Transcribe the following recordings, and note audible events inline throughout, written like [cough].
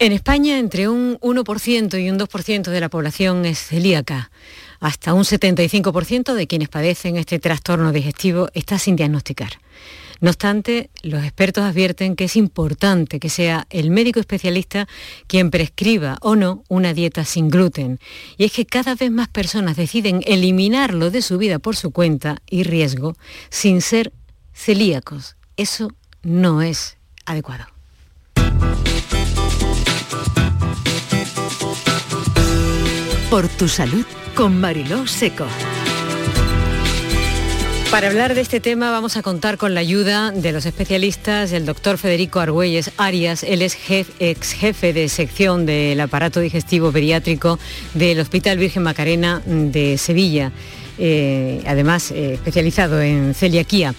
En España, entre un 1% y un 2% de la población es celíaca. Hasta un 75% de quienes padecen este trastorno digestivo está sin diagnosticar. No obstante, los expertos advierten que es importante que sea el médico especialista quien prescriba o no una dieta sin gluten. Y es que cada vez más personas deciden eliminarlo de su vida por su cuenta y riesgo sin ser celíacos. Eso no es adecuado. Por tu salud con Mariló Seco. Para hablar de este tema vamos a contar con la ayuda de los especialistas, el doctor Federico Argüelles Arias, él es ex jefe de sección del aparato digestivo pediátrico del Hospital Virgen Macarena de Sevilla. Eh, además eh, especializado en celiaquía.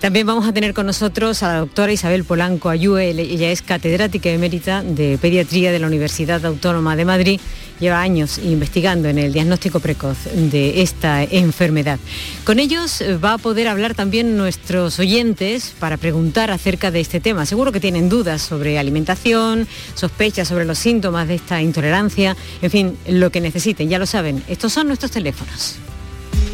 También vamos a tener con nosotros a la doctora Isabel Polanco Ayue, ella es catedrática emérita de pediatría de la Universidad Autónoma de Madrid, lleva años investigando en el diagnóstico precoz de esta enfermedad. Con ellos va a poder hablar también nuestros oyentes para preguntar acerca de este tema. Seguro que tienen dudas sobre alimentación, sospechas sobre los síntomas de esta intolerancia, en fin, lo que necesiten, ya lo saben, estos son nuestros teléfonos.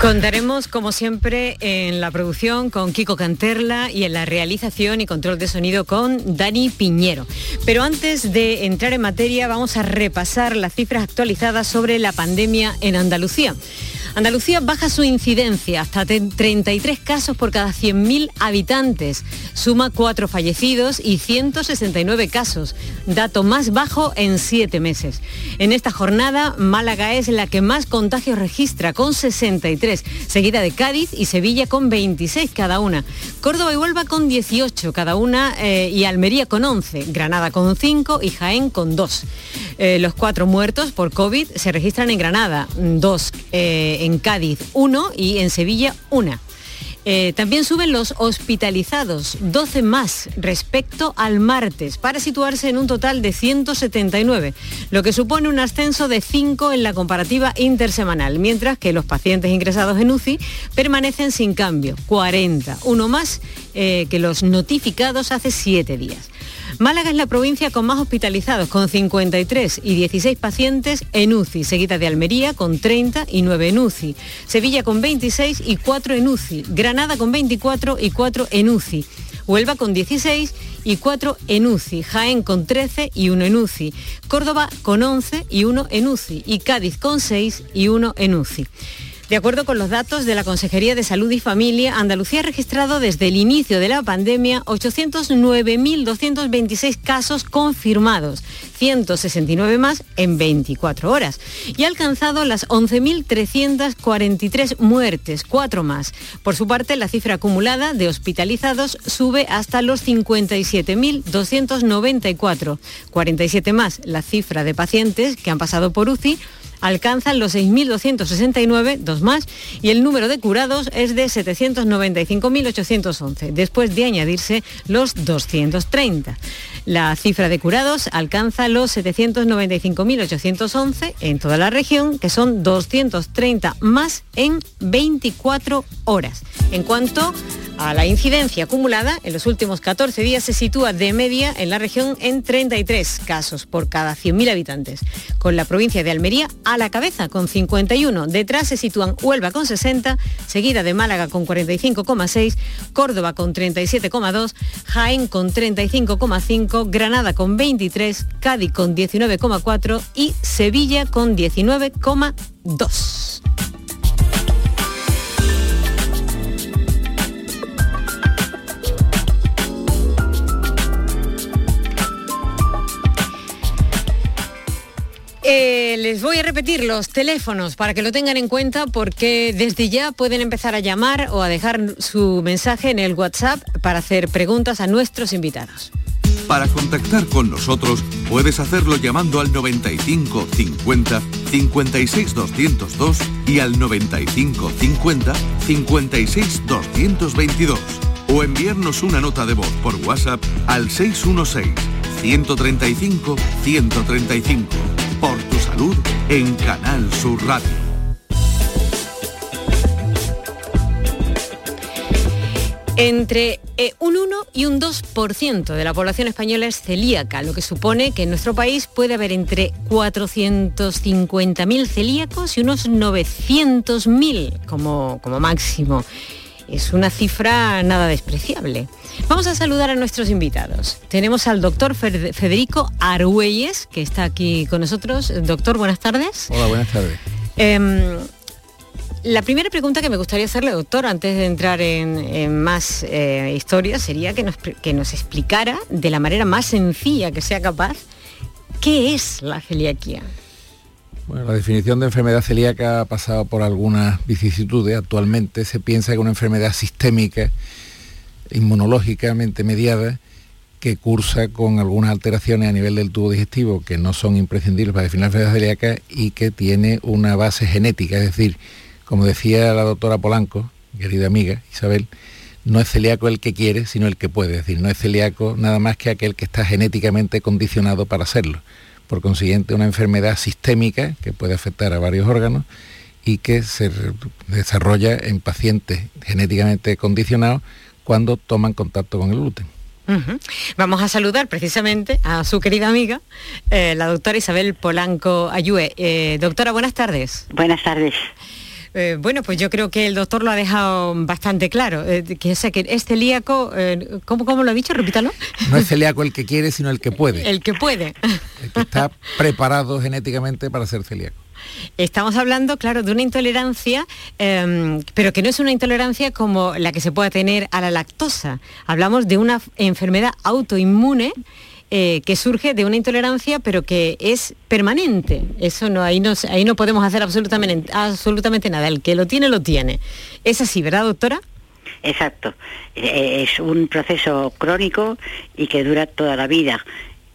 Contaremos, como siempre, en la producción con Kiko Canterla y en la realización y control de sonido con Dani Piñero. Pero antes de entrar en materia, vamos a repasar las cifras actualizadas sobre la pandemia en Andalucía. Andalucía baja su incidencia hasta 33 casos por cada 100.000 habitantes. Suma cuatro fallecidos y 169 casos, dato más bajo en siete meses. En esta jornada, Málaga es la que más contagios registra, con 63, seguida de Cádiz y Sevilla con 26 cada una. Córdoba y Huelva con 18 cada una eh, y Almería con 11, Granada con 5 y Jaén con 2. Eh, los cuatro muertos por COVID se registran en Granada, 2 en Cádiz 1 y en Sevilla 1. Eh, también suben los hospitalizados, 12 más respecto al martes, para situarse en un total de 179, lo que supone un ascenso de 5 en la comparativa intersemanal, mientras que los pacientes ingresados en UCI permanecen sin cambio, 40, uno más eh, que los notificados hace 7 días. Málaga es la provincia con más hospitalizados, con 53 y 16 pacientes en UCI, seguida de Almería con 30 y 9 en UCI, Sevilla con 26 y 4 en UCI, Granada con 24 y 4 en UCI. Huelva con 16 y 4 en UCI, Jaén con 13 y 1 en UCI, Córdoba con 11 y 1 en UCI y Cádiz con 6 y 1 en UCI. De acuerdo con los datos de la Consejería de Salud y Familia, Andalucía ha registrado desde el inicio de la pandemia 809.226 casos confirmados, 169 más en 24 horas, y ha alcanzado las 11.343 muertes, 4 más. Por su parte, la cifra acumulada de hospitalizados sube hasta los 57.294, 47 más la cifra de pacientes que han pasado por UCI alcanzan los 6.269, dos más, y el número de curados es de 795.811, después de añadirse los 230. La cifra de curados alcanza los 795.811 en toda la región, que son 230 más en 24 horas. En cuanto a la incidencia acumulada, en los últimos 14 días se sitúa de media en la región en 33 casos por cada 100.000 habitantes, con la provincia de Almería a la cabeza con 51. Detrás se sitúan Huelva con 60, seguida de Málaga con 45,6, Córdoba con 37,2, Jaén con 35,5, Granada con 23, Cádiz con 19,4 y Sevilla con 19,2. Eh, les voy a repetir los teléfonos para que lo tengan en cuenta porque desde ya pueden empezar a llamar o a dejar su mensaje en el WhatsApp para hacer preguntas a nuestros invitados. Para contactar con nosotros puedes hacerlo llamando al 95 50 56 202 y al 95 50 56 222 o enviarnos una nota de voz por WhatsApp al 616 135 135. Por tu salud en Canal Sur Radio. Entre eh, un 1 y un 2% de la población española es celíaca, lo que supone que en nuestro país puede haber entre 450.000 celíacos y unos 900.000 como, como máximo. Es una cifra nada despreciable. Vamos a saludar a nuestros invitados. Tenemos al doctor Federico Argüelles, que está aquí con nosotros. Doctor, buenas tardes. Hola, buenas tardes. Em, la primera pregunta que me gustaría hacerle, doctor, antes de entrar en, más eh, historias, sería que nos, que nos explicara de la manera más sencilla que sea capaz qué es la celiaquía. Bueno, la definición de enfermedad celíaca ha pasado por algunas vicisitudes. Actualmente se piensa que una enfermedad sistémica, inmunológicamente mediada, que cursa con algunas alteraciones a nivel del tubo digestivo que no son imprescindibles para definir la enfermedad celíaca y que tiene una base genética, es decir, como decía la doctora Polanco, querida amiga Isabel, no es celíaco el que quiere, sino el que puede. Es decir, no es celíaco nada más que aquel que está genéticamente condicionado para hacerlo. Por consiguiente, una enfermedad sistémica que puede afectar a varios órganos y que se desarrolla en pacientes genéticamente condicionados cuando toman contacto con el gluten. Vamos a saludar precisamente a su querida amiga, eh, la doctora Isabel Polanco Ayue. Eh, doctora, buenas tardes. Buenas tardes. Eh, bueno, pues yo creo que el doctor lo ha dejado bastante claro, eh, que, es, que es celíaco, eh, ¿cómo, lo ha dicho? Repítalo. No es celíaco el que quiere, sino el que puede. [laughs] El que puede. El que está [laughs] preparado genéticamente para ser celíaco. Estamos hablando, claro, de una intolerancia, em, pero que no es una intolerancia como la que se pueda tener a la lactosa. Hablamos de una enfermedad autoinmune eh, que surge de una intolerancia, pero que es permanente. Eso no, ahí no, ahí no podemos hacer absolutamente, absolutamente nada. El que lo tiene, lo tiene. Es así, ¿verdad, doctora? Exacto. Eh, es un proceso crónico y que dura toda la vida.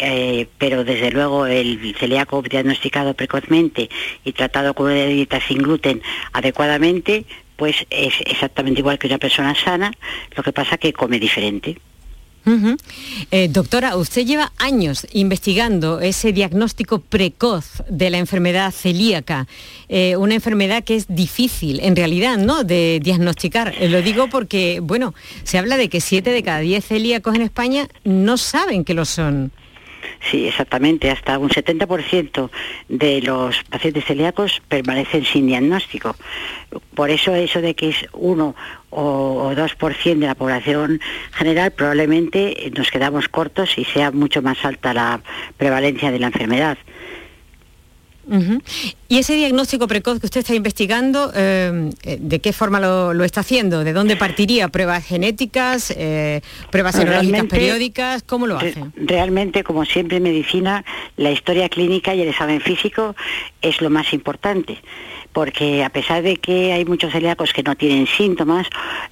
Eh, pero desde luego el celíaco diagnosticado precozmente y tratado con una dieta sin gluten adecuadamente, pues es exactamente igual que una persona sana, lo que pasa que come diferente. Eh, doctora, usted lleva años investigando ese diagnóstico precoz de la enfermedad celíaca, eh, una enfermedad que es difícil en realidad ¿no? de diagnosticar. Lo digo porque, bueno, se habla de que 7 de cada 10 celíacos en España no saben que lo son. Sí, exactamente. Hasta un 70% de los pacientes celíacos permanecen sin diagnóstico. Por eso eso de que es uno o, 2% de la población general, probablemente nos quedamos cortos y sea mucho más alta la prevalencia de la enfermedad. ¿Y ese diagnóstico precoz que usted está investigando, eh, de qué forma lo, está haciendo? ¿De dónde partiría? ¿Pruebas genéticas? Eh, ¿Pruebas serológicas periódicas? ¿Cómo lo hace? Realmente, como siempre en medicina, la historia clínica y el examen físico es lo más importante porque a pesar de que hay muchos celíacos que no tienen síntomas,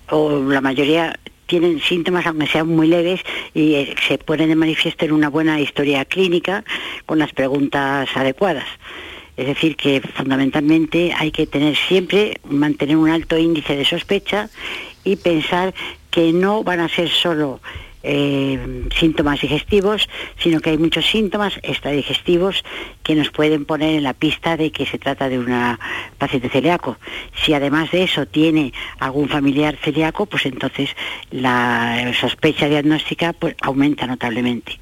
o la mayoría tienen síntomas aunque sean muy leves y eh, se ponen de manifiesto en una buena historia clínica con las preguntas adecuadas. Es decir, que fundamentalmente hay que tener siempre, mantener un alto índice de sospecha y pensar que no van a ser solo eh, síntomas digestivos, sino que hay muchos síntomas extradigestivos que nos pueden poner en la pista de que se trata de una paciente celíaco. Si además de eso tiene algún familiar celíaco, pues entonces la sospecha diagnóstica pues, aumenta notablemente.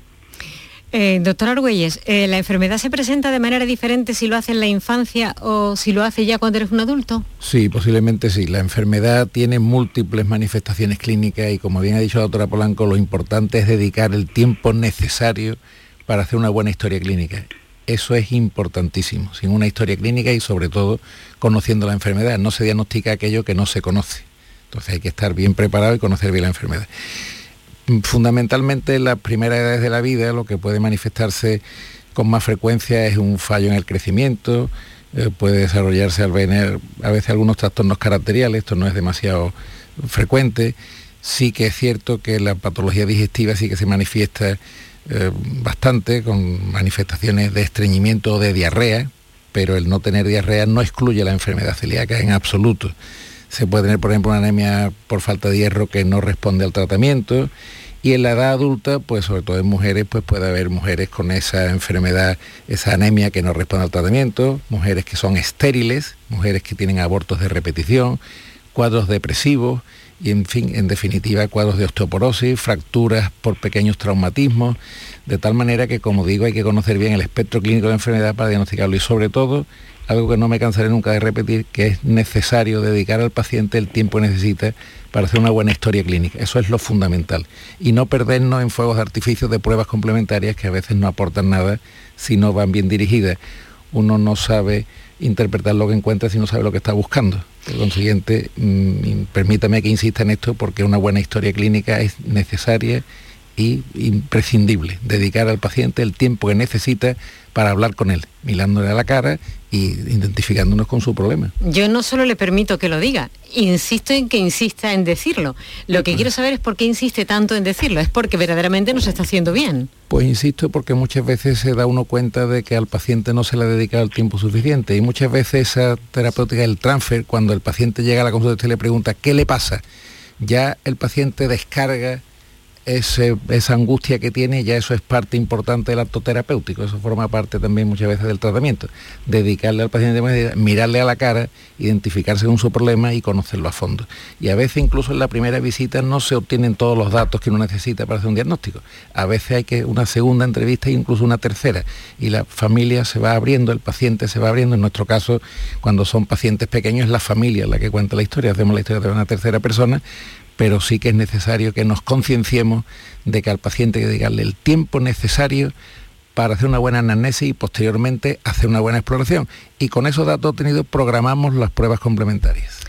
Eh, doctor Argüelles, eh, ¿la enfermedad se presenta de manera diferente si lo hace en la infancia o si lo hace ya cuando eres un adulto? Sí, posiblemente sí. La enfermedad tiene múltiples manifestaciones clínicas y como bien ha dicho la doctora Polanco, lo importante es dedicar el tiempo necesario para hacer una buena historia clínica. Eso es importantísimo, sin una historia clínica y sobre todo conociendo la enfermedad. No se diagnostica aquello que no se conoce. Entonces hay que estar bien preparado y conocer bien la enfermedad fundamentalmente en las primeras edades de la vida lo que puede manifestarse con más frecuencia es un fallo en el crecimiento, eh, puede desarrollarse al venir a veces algunos trastornos caracteriales, esto no es demasiado frecuente, sí que es cierto que la patología digestiva sí que se manifiesta eh, bastante con manifestaciones de estreñimiento o de diarrea, pero el no tener diarrea no excluye la enfermedad celíaca en absoluto. Se puede tener, por ejemplo, una anemia por falta de hierro que no responde al tratamiento y en la edad adulta, pues sobre todo en mujeres, pues puede haber mujeres con esa enfermedad, esa anemia que no responde al tratamiento, mujeres que son estériles, mujeres que tienen abortos de repetición, cuadros depresivos y en fin, en definitiva, cuadros de osteoporosis, fracturas por pequeños traumatismos, de tal manera que, como digo, hay que conocer bien el espectro clínico de la enfermedad para diagnosticarlo y sobre todo algo que no me cansaré nunca de repetir, que es necesario dedicar al paciente el tiempo que necesita para hacer una buena historia clínica. Eso es lo fundamental. Y no perdernos en fuegos de artificio de pruebas complementarias que a veces no aportan nada si no van bien dirigidas. Uno no sabe interpretar lo que encuentra si no sabe lo que está buscando. Por consiguiente, mm, permítame que insista en esto porque una buena historia clínica es necesaria y imprescindible. Dedicar al paciente el tiempo que necesita para hablar con él, mirándole a la cara y identificándonos con su problema. Yo no solo le permito que lo diga, insisto en que insista en decirlo. Lo que quiero saber es por qué insiste tanto en decirlo. ¿Es porque verdaderamente nos está haciendo bien? Pues insisto porque muchas veces se da uno cuenta de que al paciente no se le ha dedicado el tiempo suficiente y muchas veces esa terapéutica del transfer, cuando el paciente llega a la consulta y usted le pregunta qué le pasa, ya el paciente descarga esa angustia que tiene, ya eso es parte importante del acto terapéutico, eso forma parte también muchas veces del tratamiento. Dedicarle al paciente, mirarle a la cara, identificarse con su problema y conocerlo a fondo. Y a veces incluso en la primera visita no se obtienen todos los datos que uno necesita para hacer un diagnóstico. A veces hay que una segunda entrevista e incluso una tercera. Y la familia se va abriendo, el paciente se va abriendo. En nuestro caso, cuando son pacientes pequeños, es la familia la que cuenta la historia. Hacemos la historia de una tercera persona pero sí que es necesario que nos concienciemos de que al paciente hay que dedicarle el tiempo necesario para hacer una buena anamnesis y posteriormente hacer una buena exploración. Y con esos datos obtenidos programamos las pruebas complementarias.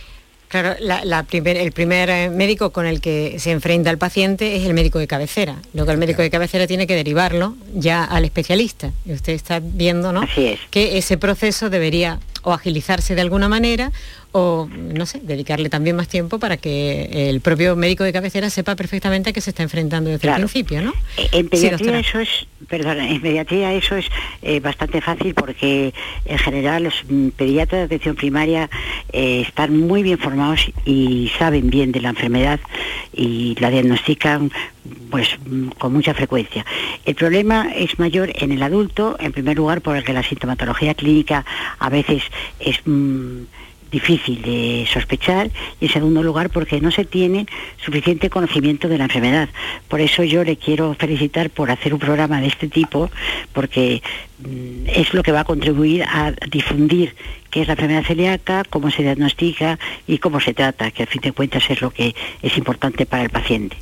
Claro, el primer eh, médico con el que se enfrenta el paciente es el médico de cabecera. Luego el médico de cabecera tiene que derivarlo ya al especialista. Y usted está viendo, ¿no? Que ese proceso debería o agilizarse de alguna manera o, no sé, dedicarle también más tiempo para que el propio médico de cabecera sepa perfectamente a qué se está enfrentando desde el principio, ¿no? Eh, en pediatría eso es, perdón, en pediatría eso es eh, bastante fácil porque en general los pediatras de atención primaria eh, están muy bien formados y saben bien de la enfermedad y la diagnostican pues con mucha frecuencia. El problema es mayor en el adulto, en primer lugar porque la sintomatología clínica a veces es mm, difícil de sospechar y en segundo lugar porque no se tiene suficiente conocimiento de la enfermedad. Por eso yo le quiero felicitar por hacer un programa de este tipo porque mm, es lo que va a contribuir a difundir qué es la enfermedad celíaca, cómo se diagnostica y cómo se trata, que al fin de cuentas es lo que es importante para el paciente.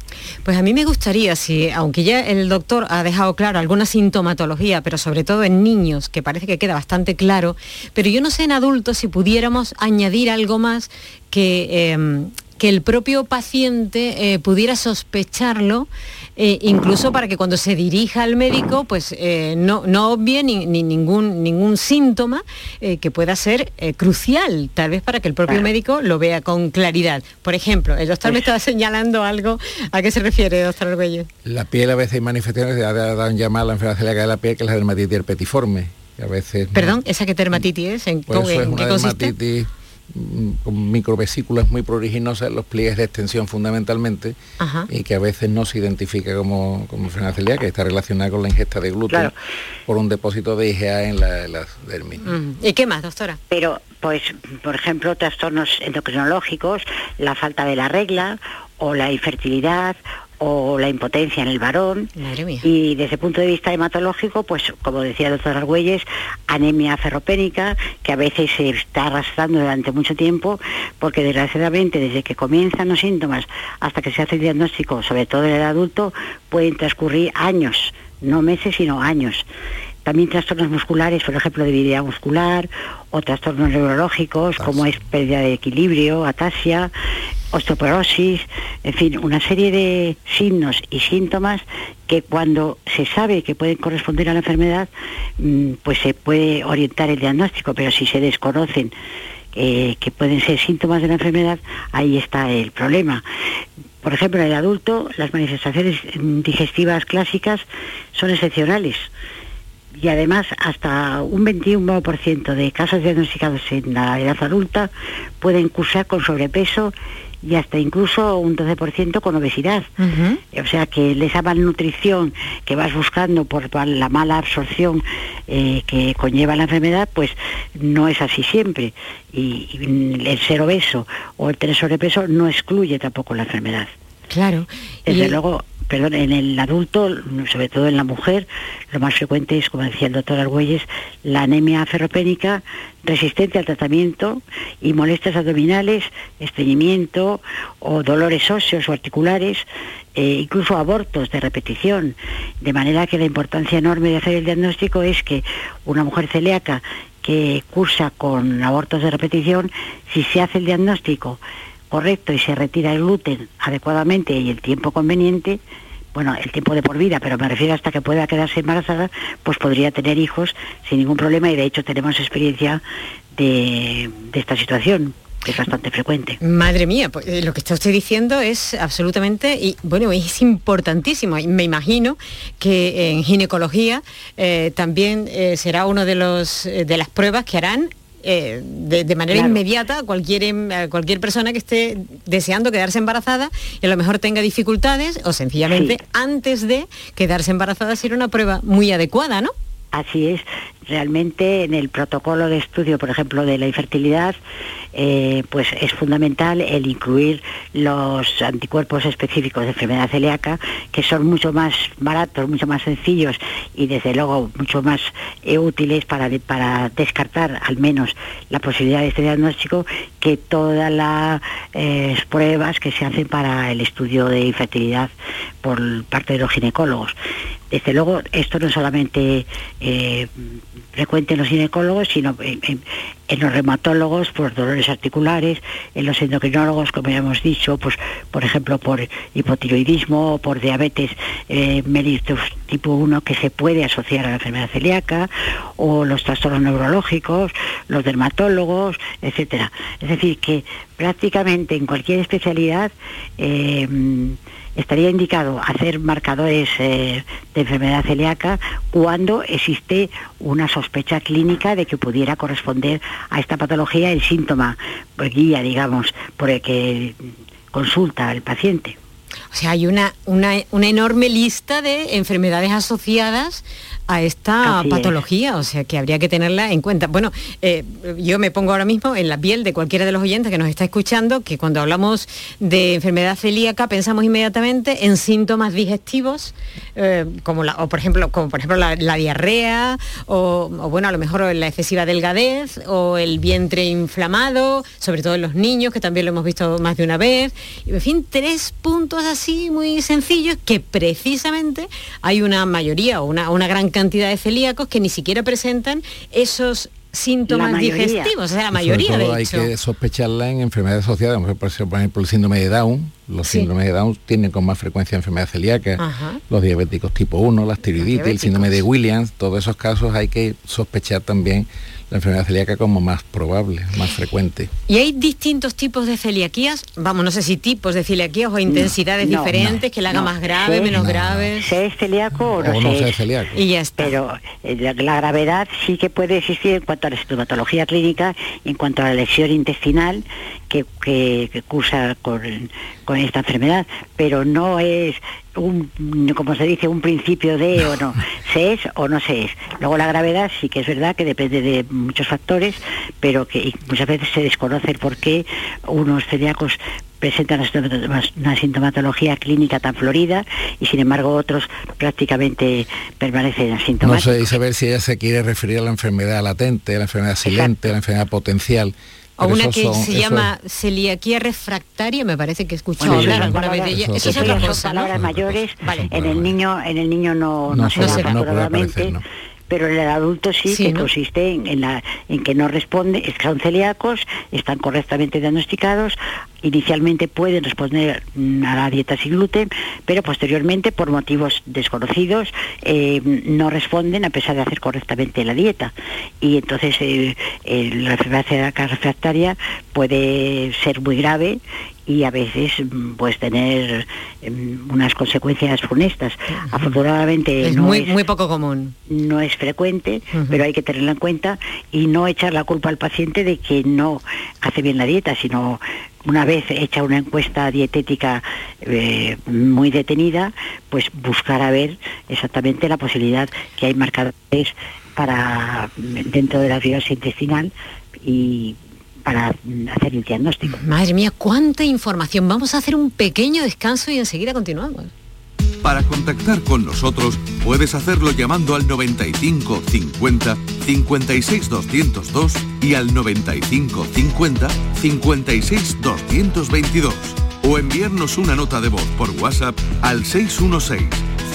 Pues a mí me gustaría, si, aunque ya el doctor ha dejado claro alguna sintomatología, pero sobre todo en niños, que parece que queda bastante claro, pero yo no sé en adultos si pudiéramos añadir algo más que, em, que el propio paciente eh, pudiera sospecharlo eh, incluso para que cuando se dirija al médico, pues eh, no, no obvie ni, ningún, ningún síntoma eh, que pueda ser crucial, tal vez para que el propio médico lo vea con claridad. Por ejemplo, el doctor me estaba señalando algo, ¿a qué se refiere, doctor Arguello? La piel a veces hay manifestaciones, dan llamar a la enfermedad celíaca de la piel, que es la dermatitis herpetiforme. A veces, Perdón, ¿esa qué dermatitis es? ¿En, pues qué consiste? Con microvesículas muy pruriginosas, los pliegues de extensión fundamentalmente, y que a veces no se identifica como, como enfermedad celíaca, que está relacionada con la ingesta de gluten por un depósito de IgA en la, la dermis. ¿Y qué más, doctora? Pero, pues, por ejemplo, trastornos endocrinológicos, la falta de la regla o la infertilidad o la impotencia en el varón. Y desde el punto de vista hematológico, pues como decía el doctor Argüelles, anemia ferropénica, que a veces se está arrastrando durante mucho tiempo, porque desgraciadamente desde que comienzan los síntomas hasta que se hace el diagnóstico, sobre todo en el adulto, pueden transcurrir años, no meses, sino años. También trastornos musculares, por ejemplo, debilidad muscular, o trastornos neurológicos, como es pérdida de equilibrio, atasia, osteoporosis, en fin, una serie de signos y síntomas que cuando se sabe que pueden corresponder a la enfermedad, mm, pues se puede orientar el diagnóstico, pero si se desconocen eh, que pueden ser síntomas de la enfermedad, ahí está el problema. Por ejemplo, en el adulto las manifestaciones digestivas clásicas son excepcionales y además hasta un 21% de casos diagnosticados en la edad adulta pueden cursar con sobrepeso y hasta incluso un 12% con obesidad. O sea que esa malnutrición que vas buscando por la mala absorción eh, que conlleva la enfermedad, pues no es así siempre. Y, el ser obeso o el tener sobrepeso no excluye tampoco la enfermedad. Claro. Desde luego, perdón, en el adulto, sobre todo en la mujer, lo más frecuente es, como decía el doctor Argüelles, la anemia ferropénica resistente al tratamiento y molestias abdominales, estreñimiento o dolores óseos o articulares, eh, incluso abortos de repetición. De manera que la importancia enorme de hacer el diagnóstico es que una mujer celíaca que cursa con abortos de repetición, si se hace el diagnóstico correcto y se retira el gluten adecuadamente y el tiempo conveniente, bueno, el tiempo de por vida, pero me refiero hasta que pueda quedarse embarazada, pues podría tener hijos sin ningún problema y de hecho tenemos experiencia de, esta situación que es bastante frecuente. Madre mía, pues, eh, lo que está usted diciendo es absolutamente, y bueno, es importantísimo. Me imagino que en ginecología eh, también eh, será uno de de las pruebas que harán eh, de, manera inmediata cualquier, em, cualquier persona que esté deseando quedarse embarazada y a lo mejor tenga dificultades o sencillamente antes de quedarse embarazada será una prueba muy adecuada, ¿no? Así es, realmente en el protocolo de estudio, por ejemplo, de la infertilidad, eh, pues es fundamental el incluir los anticuerpos específicos de enfermedad celíaca, que son mucho más baratos, mucho más sencillos y desde luego mucho más eh, útiles para, para descartar al menos la posibilidad de este diagnóstico que todas las eh, pruebas que se hacen para el estudio de infertilidad por parte de los ginecólogos. Desde luego, esto no solamente frecuente en los ginecólogos, sino en, los reumatólogos por dolores articulares, en los endocrinólogos, como ya hemos dicho, pues por ejemplo por hipotiroidismo o por diabetes eh, mellitus tipo 1 que se puede asociar a la enfermedad celíaca, o los trastornos neurológicos, los dermatólogos, etcétera. Es decir, que prácticamente en cualquier especialidad eh, estaría indicado hacer marcadores eh, de enfermedad celíaca cuando existe una sospecha clínica de que pudiera corresponder a esta patología el síntoma pues, guía, digamos, por el que consulta el paciente. O sea, hay una, una, una enorme lista de enfermedades asociadas a esta patología, o sea que habría que tenerla en cuenta. Bueno, eh, yo me pongo ahora mismo en la piel de cualquiera de los oyentes que nos está escuchando, que cuando hablamos de enfermedad celíaca pensamos inmediatamente en síntomas digestivos, eh, como la, o por ejemplo, como por ejemplo la, diarrea, o, bueno, a lo mejor la excesiva delgadez, o el vientre inflamado, sobre todo en los niños, que también lo hemos visto más de una vez. En fin, tres puntos así muy sencillos que precisamente hay una mayoría o una, una gran cantidad de celíacos que ni siquiera presentan esos síntomas digestivos, o sea, la mayoría de hay que sospecharla en enfermedades asociadas, por ejemplo, el síndrome de Down, los síndromes de Down tienen con más frecuencia enfermedad celíaca, los diabéticos tipo 1, la tiroiditis, el síndrome de Williams, todos esos casos hay que sospechar también la enfermedad celíaca como más probable, más frecuente. ¿Y hay distintos tipos de celiaquías? Vamos, no sé si tipos de celiaquías o intensidades diferentes, que la haga más grave, menos grave. ¿Se es celíaco o no, no se es celíaco. Y ya está. Pero eh, la, gravedad sí que puede existir en cuanto a la estomatología clínica, en cuanto a la lesión intestinal que, que, cursa con, con esta enfermedad, pero no es un, como se dice, un principio de o no, [laughs] se es o no se es. Luego la gravedad sí que es verdad que depende de muchos factores, pero que muchas veces se desconoce el por qué unos celíacos presentan una sintomatología clínica tan florida y sin embargo otros prácticamente permanecen asintomáticos. No sé, saber si ella se quiere referir a la enfermedad latente, a la enfermedad silente, a la enfermedad potencial. O una que se llama celiaquía refractaria, me parece que he escuchado hablar alguna vez de ella. Eso, es otra cosa, palabras mayores. En el niño, en el niño no, no, se, da, naturalmente pero en el adulto sí, que consiste en, la, en que no responde, son celíacos, están correctamente diagnosticados, inicialmente pueden responder a la dieta sin gluten, pero posteriormente por motivos desconocidos eh, no responden a pesar de hacer correctamente la dieta. Y entonces eh, la enfermedad refractaria puede ser muy grave y a veces pues tener em, unas consecuencias funestas. Afortunadamente es no muy, es, muy poco común. no es frecuente, pero hay que tenerla en cuenta y no echar la culpa al paciente de que no hace bien la dieta, sino una vez hecha una encuesta dietética eh, muy detenida, pues buscar a ver exactamente la posibilidad que hay marcadores para dentro de la fibrosis intestinal y para hacer el diagnóstico. Madre mía, cuánta información. Vamos a hacer un pequeño descanso y enseguida continuamos. Para contactar con nosotros puedes hacerlo llamando al 95 50 56 202 y al 95 50 56 222 o enviarnos una nota de voz por WhatsApp al 616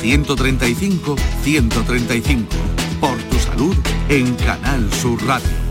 135 135. Por tu salud en Canal Sur Radio.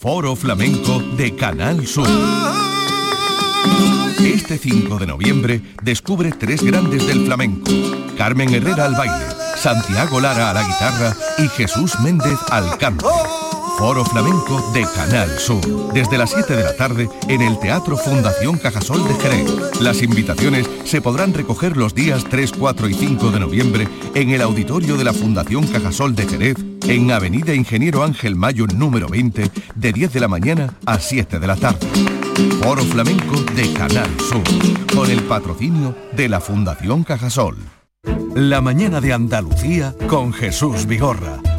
Foro Flamenco de Canal Sur. Este 5 de noviembre descubre tres grandes del flamenco. Carmen Herrera al baile, Santiago Lara a la guitarra y Jesús Méndez al canto. Foro Flamenco de Canal Sur. Desde las 7 de la tarde en el Teatro Fundación Cajasol de Jerez. Las invitaciones se podrán recoger los días 3, 4 y 5 de noviembre en el auditorio de la Fundación Cajasol de Jerez en Avenida Ingeniero Ángel Mayo número 20 de 10 de la mañana a 7 de la tarde. Foro Flamenco de Canal Sur, con el patrocinio de la Fundación Cajasol. La mañana de Andalucía con Jesús Vigorra,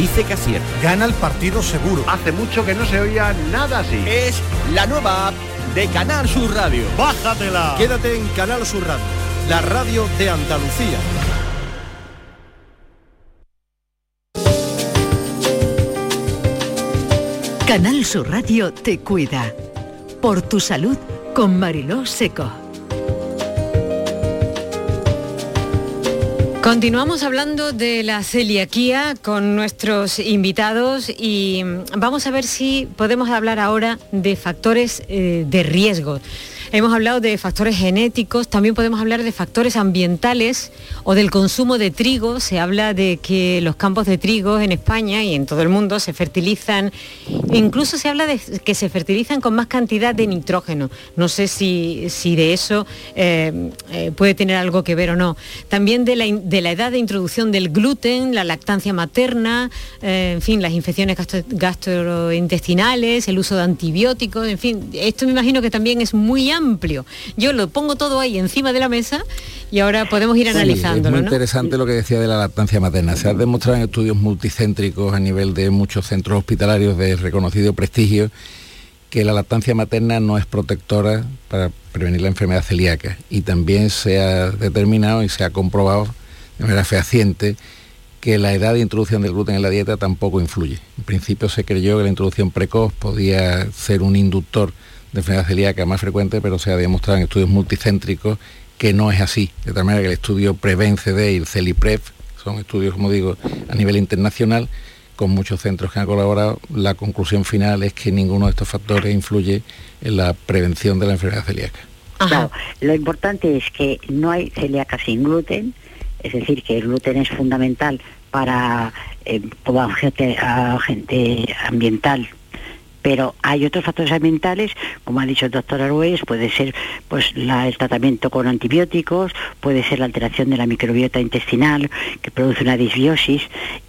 dice que acierta. Gana el partido seguro. Hace mucho que no se oía nada así. Es la nueva app de Canal Sur Radio. ¡Bájatela! Quédate en Canal Sur Radio, la radio de Andalucía. Canal Sur Radio te cuida. Por tu salud con Mariló Seco. Continuamos hablando de la celiaquía con nuestros invitados y vamos a ver si podemos hablar ahora de factores eh, de riesgo. Hemos hablado de factores genéticos, también podemos hablar de factores ambientales o del consumo de trigo. Se habla de que los campos de trigo en España y en todo el mundo se fertilizan, incluso se habla de que se fertilizan con más cantidad de nitrógeno. No sé si, si de eso eh, eh, puede tener algo que ver o no. También de la, de la edad de introducción del gluten, la lactancia materna, eh, en fin, las infecciones gastro- gastrointestinales, el uso de antibióticos, en fin, esto me imagino que también es muy amplio. Yo lo pongo todo ahí encima de la mesa y ahora podemos ir Sí, analizándolo, es muy ¿no? interesante lo que decía de la lactancia materna. Se ha demostrado en estudios multicéntricos a nivel de muchos centros hospitalarios de reconocido prestigio que la lactancia materna no es protectora para prevenir la enfermedad celíaca y también se ha determinado y se ha comprobado de manera fehaciente que la edad de introducción del gluten en la dieta tampoco influye. En principio se creyó que la introducción precoz podía ser un inductor de enfermedad celíaca más frecuente, pero se ha demostrado en estudios multicéntricos que no es así. De tal manera que el estudio Prevence y el CELIPREV son estudios, como digo, a nivel internacional, con muchos centros que han colaborado. La conclusión final es que ninguno de estos factores influye en la prevención de la enfermedad celíaca. Claro, lo importante es que no hay celíaca sin gluten, es decir, que el gluten es fundamental para eh, como agente, agente ambiental pero hay otros factores ambientales, como ha dicho el doctor Arués, puede ser pues el tratamiento con antibióticos, puede ser la alteración de la microbiota intestinal que produce una disbiosis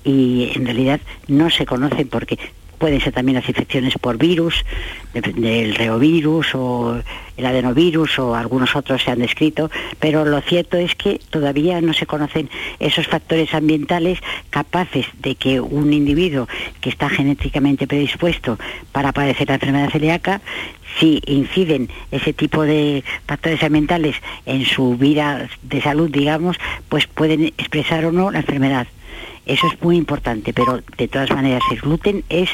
y en realidad no se conocen porque pueden ser también las infecciones por virus, del reovirus o el adenovirus o algunos otros se han descrito, pero lo cierto es que todavía no se conocen esos factores ambientales capaces de que un individuo que está genéticamente predispuesto para padecer la enfermedad celíaca, si inciden ese tipo de factores ambientales en su vida de salud, digamos, pues pueden expresar o no la enfermedad. Eso es muy importante, pero de todas maneras el gluten es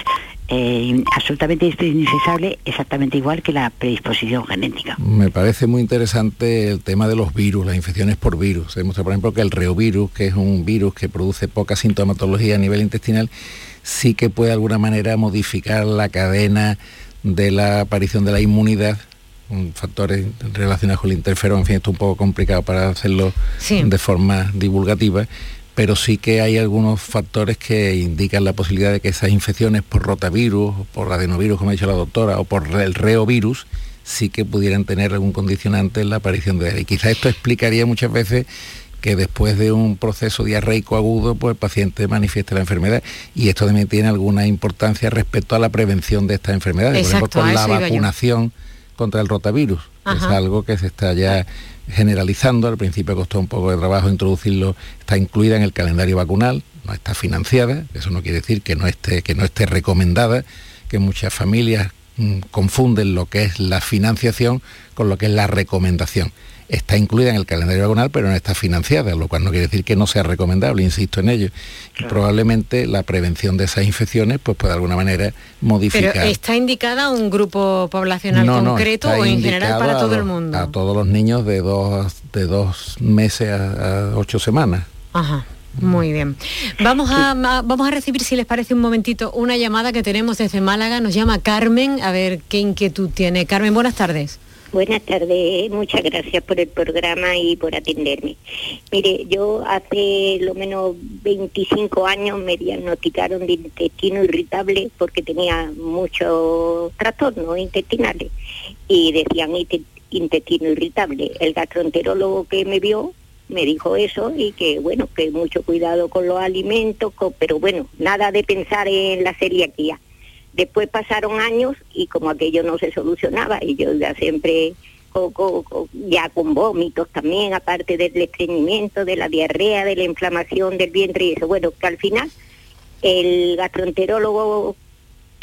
eh, absolutamente indispensable, exactamente igual que la predisposición genética. Me parece muy interesante el tema de los virus, las infecciones por virus. Se demuestra, por ejemplo, que el reovirus, que es un virus que produce poca sintomatología a nivel intestinal, sí que puede de alguna manera modificar la cadena de la aparición de la inmunidad factores relacionados con el interferón, en fin, esto es un poco complicado para hacerlo de forma divulgativa, pero sí que hay algunos factores que indican la posibilidad de que esas infecciones por rotavirus, o por adenovirus, como ha dicho la doctora, o por el reovirus, sí que pudieran tener algún condicionante en la aparición de él. Y quizá esto explicaría muchas veces que después de un proceso diarreico agudo, pues el paciente manifieste la enfermedad. Y esto también tiene alguna importancia respecto a la prevención de estas enfermedades. por ejemplo, con la vacunación contra el rotavirus. Es algo que se está ya generalizando. Al principio costó un poco de trabajo introducirlo. Está incluida en el calendario vacunal, no está financiada. Eso no quiere decir que no esté, que no esté recomendada, que muchas familias mm, confunden lo que es la financiación con lo que es la recomendación está incluida en el calendario vacunal, pero no está financiada, lo cual no quiere decir que no sea recomendable, insisto en ello. Y probablemente la prevención de esas infecciones pues puede de alguna manera modificar. ¿Pero está indicada un grupo poblacional concreto o en general para todo el mundo? A todos los niños de dos, de dos meses a, ocho semanas. Ajá. Muy bien. Vamos a, vamos a recibir, si les parece un momentito, una llamada que tenemos desde Málaga. Nos llama Carmen, a ver qué inquietud tiene. Carmen, buenas tardes. Buenas tardes, muchas gracias por el programa y por atenderme. Mire, yo hace lo menos 25 años me diagnosticaron de intestino irritable porque tenía muchos trastornos intestinales y decían intestino irritable. El gastroenterólogo que me vio me dijo eso y que bueno, que mucho cuidado con los alimentos, pero bueno, nada de pensar en la celiaquía. Después pasaron años y como aquello no se solucionaba y yo ya siempre ya con vómitos también, aparte del estreñimiento, de la diarrea, de la inflamación del vientre y eso. Bueno, que al final el gastroenterólogo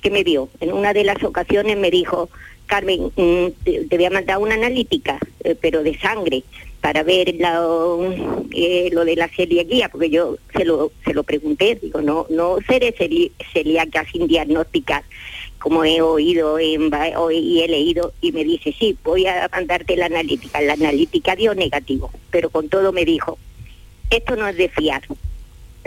que me vio en una de las ocasiones me dijo, Carmen, mm, te, voy a mandar una analítica, eh, pero de sangre para ver eh, lo de la celiaquía, porque yo se lo, se lo pregunté, digo, no, no seré celíaca sin diagnosticar, como he oído en, y he leído, y me dice, sí, voy a mandarte la analítica. La analítica dio negativo, pero con todo me dijo, esto no es de fiar,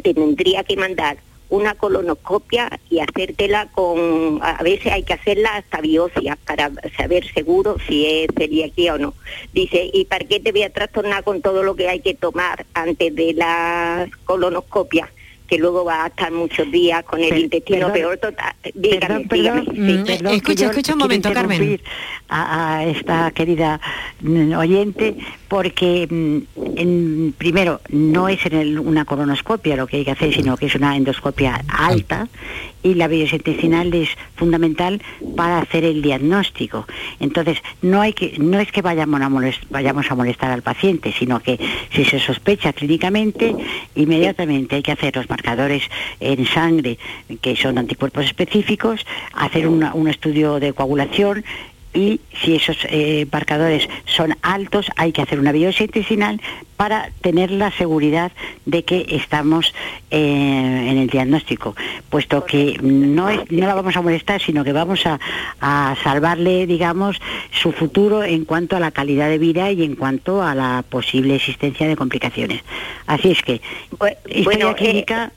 te tendría que mandar una colonoscopia y hacértela con, a veces hay que hacerla hasta biopsia para saber seguro si es celiaquía o no. Dice, ¿y para qué te voy a trastornar con todo lo que hay que tomar antes de la colonoscopia? Que luego va a estar muchos días con el intestino peor total. Dígame, dígame. Mm, escucha, escucha un momento, Carmen. A, a, esta querida mm, oyente, porque mm, en, primero no es en una colonoscopia lo que hay que hacer, sino que es una endoscopia alta y la biopsia intestinal es fundamental para hacer el diagnóstico. Entonces, no hay que no es que vayamos a, vayamos a molestar al paciente, sino que si se sospecha clínicamente, inmediatamente hay que hacer los marcadores en sangre, que son anticuerpos específicos, hacer un estudio de coagulación y si esos eh, marcadores son altos hay que hacer una biopsia intestinal para tener la seguridad de que estamos eh, en el diagnóstico, puesto que no, es, no la vamos a molestar, sino que vamos a, a salvarle, digamos, su futuro en cuanto a la calidad de vida y en cuanto a la posible existencia de complicaciones. Así es que, historia bueno, eh, clínica...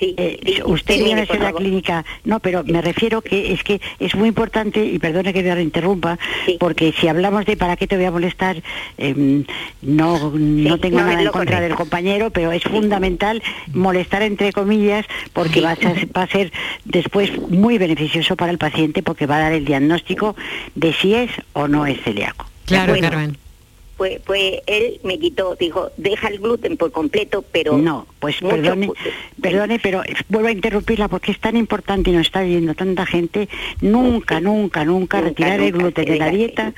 Eh, usted viene a ser la clínica, no, pero me refiero que es que es muy importante, y perdone que le interrumpa, porque si hablamos de para qué te voy a molestar, em, no, no tengo no, nada en contra del compañero, pero es fundamental molestar entre comillas, porque va, a ser, va a ser después muy beneficioso para el paciente, porque va a dar el diagnóstico de si es o no es celíaco. Claro, Bueno, Carmen. Pues, pues él me quitó, dijo, deja el gluten por completo, pero... No, pues perdone, gluten. perdone, pero vuelvo a interrumpirla porque es tan importante y nos está viendo tanta gente, nunca, nunca, nunca retirar el gluten de la dieta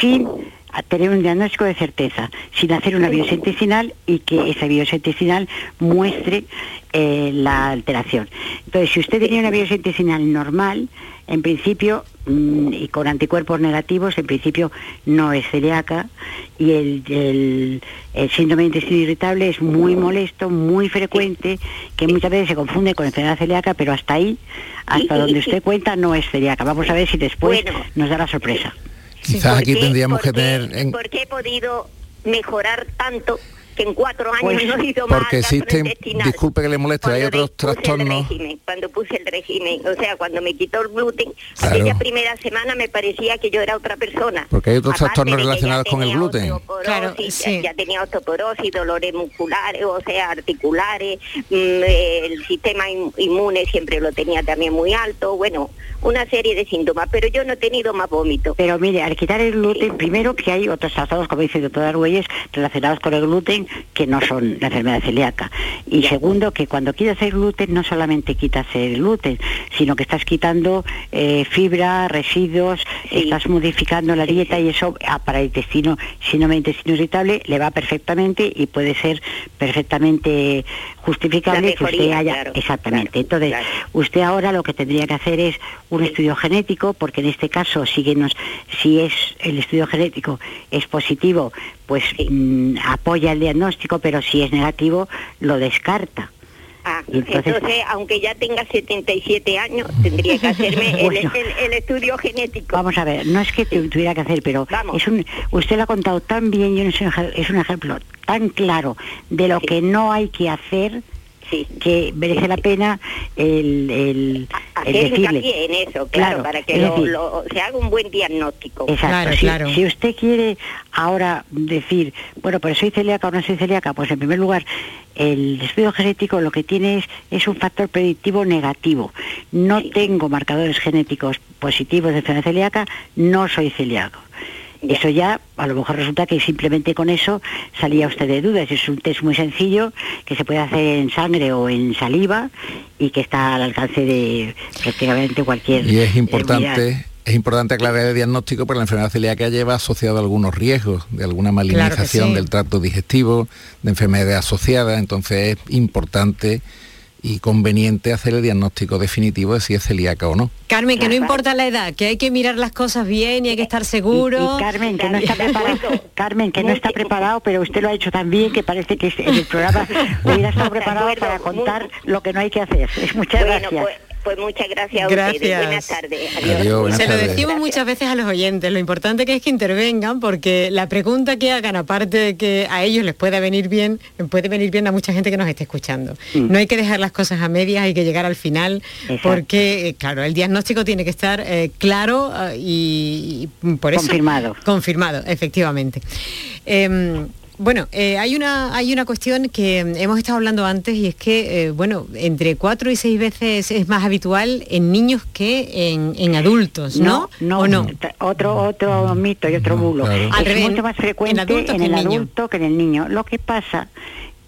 sin a tener un diagnóstico de certeza, sin hacer una biopsia intestinal y que esa biopsia intestinal muestre eh, la alteración. Entonces, si usted tenía una biopsia intestinal normal, en principio, mm, y con anticuerpos negativos, en principio no es celíaca y el, el- el síndrome de intestino irritable es muy molesto, muy frecuente, que muchas veces se confunde con enfermedad celíaca, pero hasta ahí, hasta donde usted cuenta, no es celíaca. Vamos a ver si después Bueno. nos da la sorpresa. Quizás aquí ¿Por qué- tendríamos que tener en- ¿Por qué he podido mejorar tanto que en cuatro años Pues, no he ido más porque existen, disculpe que le moleste, hay Cuando otros puse el trastornos. régimen, cuando puse el régimen, o sea, cuando me quitó el gluten, Claro. aquella primera semana me parecía que yo era otra persona. Porque hay otros Aparte trastornos relacionados con el gluten. Claro, sí. ya, tenía osteoporosis, dolores musculares, o sea, articulares, mm, eh, el sistema in- inmune siempre lo tenía también muy alto, bueno, una serie de síntomas, pero yo no he tenido más vómito. Pero mire, al quitar el gluten, primero que hay otros trastornos, como dice el doctor Argüelles, relacionados con el gluten, que no son la enfermedad celíaca. Y segundo, que cuando quitas el gluten, no solamente quitas el gluten, sino que estás quitando eh, fibra, residuos, estás modificando la dieta y eso ah, para el intestino, síndrome de intestino irritable, le va perfectamente y puede ser perfectamente justificable que usted haya... claro, Exactamente. Entonces, usted ahora lo que tendría que hacer es un estudio genético, porque en este caso, síguenos, si es el estudio genético es positivo, pues mm, apoya el diagnóstico, pero si es negativo, lo descarta. Ah, entonces- entonces, aunque ya tenga 77 años, tendría que hacerme [laughs] el, Bueno. el- el estudio genético. Vamos a ver, no es que tu- tuviera que hacer, pero es un, usted lo ha contado tan bien y es un, ej- es un ejemplo tan claro de lo que no hay que hacer que merece la pena el, el, decirle. en eso, claro, Claro, para que lo- decir- lo- se haga un buen diagnóstico. Exacto. si, si usted quiere ahora decir, bueno, pero soy celíaca o no soy celíaca, pues en primer lugar, el estudio genético lo que tiene es, es un factor predictivo negativo. No tengo marcadores genéticos positivos de enfermedad celíaca, no soy celíaco. Eso ya, a lo mejor resulta que simplemente con eso salía usted de dudas. Es un test muy sencillo que se puede hacer en sangre o en saliva y que está al alcance de prácticamente cualquier Y es eh, importante, es importante aclarar el diagnóstico porque la enfermedad celíaca lleva asociado algunos riesgos de alguna malignización sí. del tracto digestivo, de enfermedades asociadas, entonces es importante y conveniente hacer el diagnóstico definitivo de si es celíaca o no. Carmen, que no importa la edad, que hay que mirar las cosas bien y hay que estar seguro. Y, y Carmen, que no está preparado, [laughs] Carmen, que no está preparado, pero usted lo ha hecho tan bien que parece que en el programa [laughs] hubiera estado preparado para contar lo que no hay que hacer. Es [laughs] muchas Bueno, gracias. pues, pues muchas gracias a Gracias. ustedes. Buenas tardes. Adiós. Adiós, buenas Se lo decimos muchas veces a los oyentes, lo importante que es que intervengan porque la pregunta que hagan, aparte de que a ellos les pueda venir bien, puede venir bien a mucha gente que nos esté escuchando. Mm. No hay que dejar las cosas a medias, hay que llegar al final porque, eh, claro, el diagnóstico tiene que estar eh, claro eh, y, y por eso... Confirmado. Confirmado, efectivamente. Em, bueno, eh, hay, una, hay una cuestión que hemos estado hablando antes y es que, eh, bueno, entre cuatro y seis veces es más habitual en niños que en, en adultos, ¿no? no, ¿O no? Otro, otro mito y otro bulo. claro. Al Es revés, mucho más frecuente en el adulto que en el niño. Lo que pasa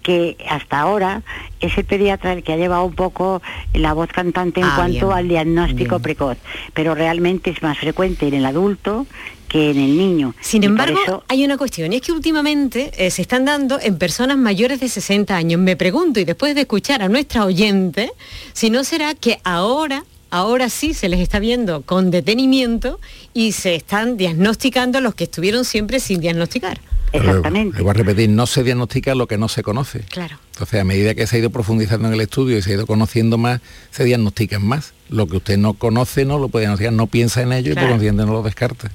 que hasta ahora es el pediatra el que ha llevado un poco la voz cantante en Ah, cuanto bien. al diagnóstico precoz, pero realmente es más frecuente en el adulto que en el niño. Sin embargo, eso- hay una cuestión, y es que últimamente eh, se están dando en personas mayores de 60 años. Me pregunto, y después de escuchar a nuestra oyente, si no será que ahora ahora sí se les está viendo con detenimiento y se están diagnosticando los que estuvieron siempre sin diagnosticar. Exactamente. Le voy a repetir, no se diagnostica lo que no se conoce. Claro. Entonces, a medida que se ha ido profundizando en el estudio y se ha ido conociendo más, se diagnostican más. Lo que usted no conoce no lo puede diagnosticar, no piensa en ello y por consiguiente no lo descarta.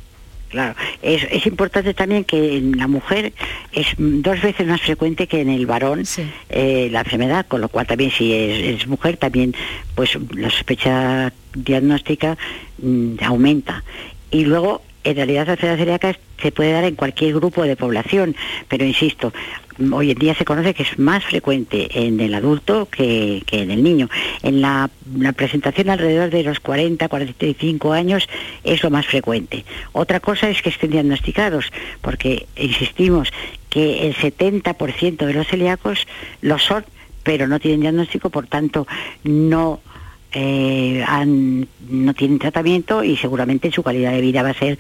Claro, es, importante también que en la mujer es dos veces más frecuente que en el varón eh, la enfermedad, con lo cual también si es, mujer también pues la sospecha diagnóstica mm, aumenta. Y luego en realidad la enfermedad celíaca se puede dar en cualquier grupo de población, pero insisto, hoy en día se conoce que es más frecuente en el adulto que, en el niño. En la, presentación alrededor de los 40, 45 años es lo más frecuente. Otra cosa es que estén diagnosticados, porque insistimos que el 70% de los celíacos lo son, pero no tienen diagnóstico, por tanto no eh, no tienen tratamiento y seguramente su calidad de vida va a ser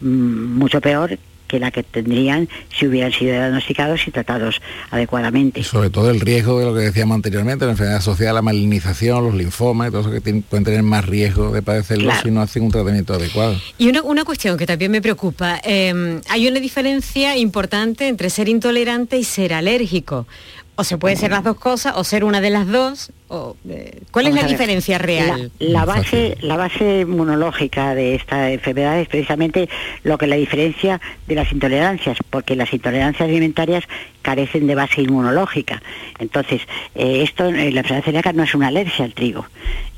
mm, mucho peor que la que tendrían si hubieran sido diagnosticados y tratados adecuadamente. sobre todo el riesgo de lo que decíamos anteriormente, la enfermedad asociada a la malignización, los linfomas y todo eso que pueden tener más riesgo de padecerlo si no hacen un tratamiento adecuado. Y una, cuestión que también me preocupa, eh, hay una diferencia importante entre ser intolerante y ser alérgico o se puede ser las dos cosas o ser una de las dos o, eh, ¿cuál es la diferencia real la, base la base inmunológica de esta enfermedad es precisamente lo que la diferencia de las intolerancias porque las intolerancias alimentarias carecen de base inmunológica. Entonces eh, esto eh, la enfermedad celíaca no es una alergia al trigo.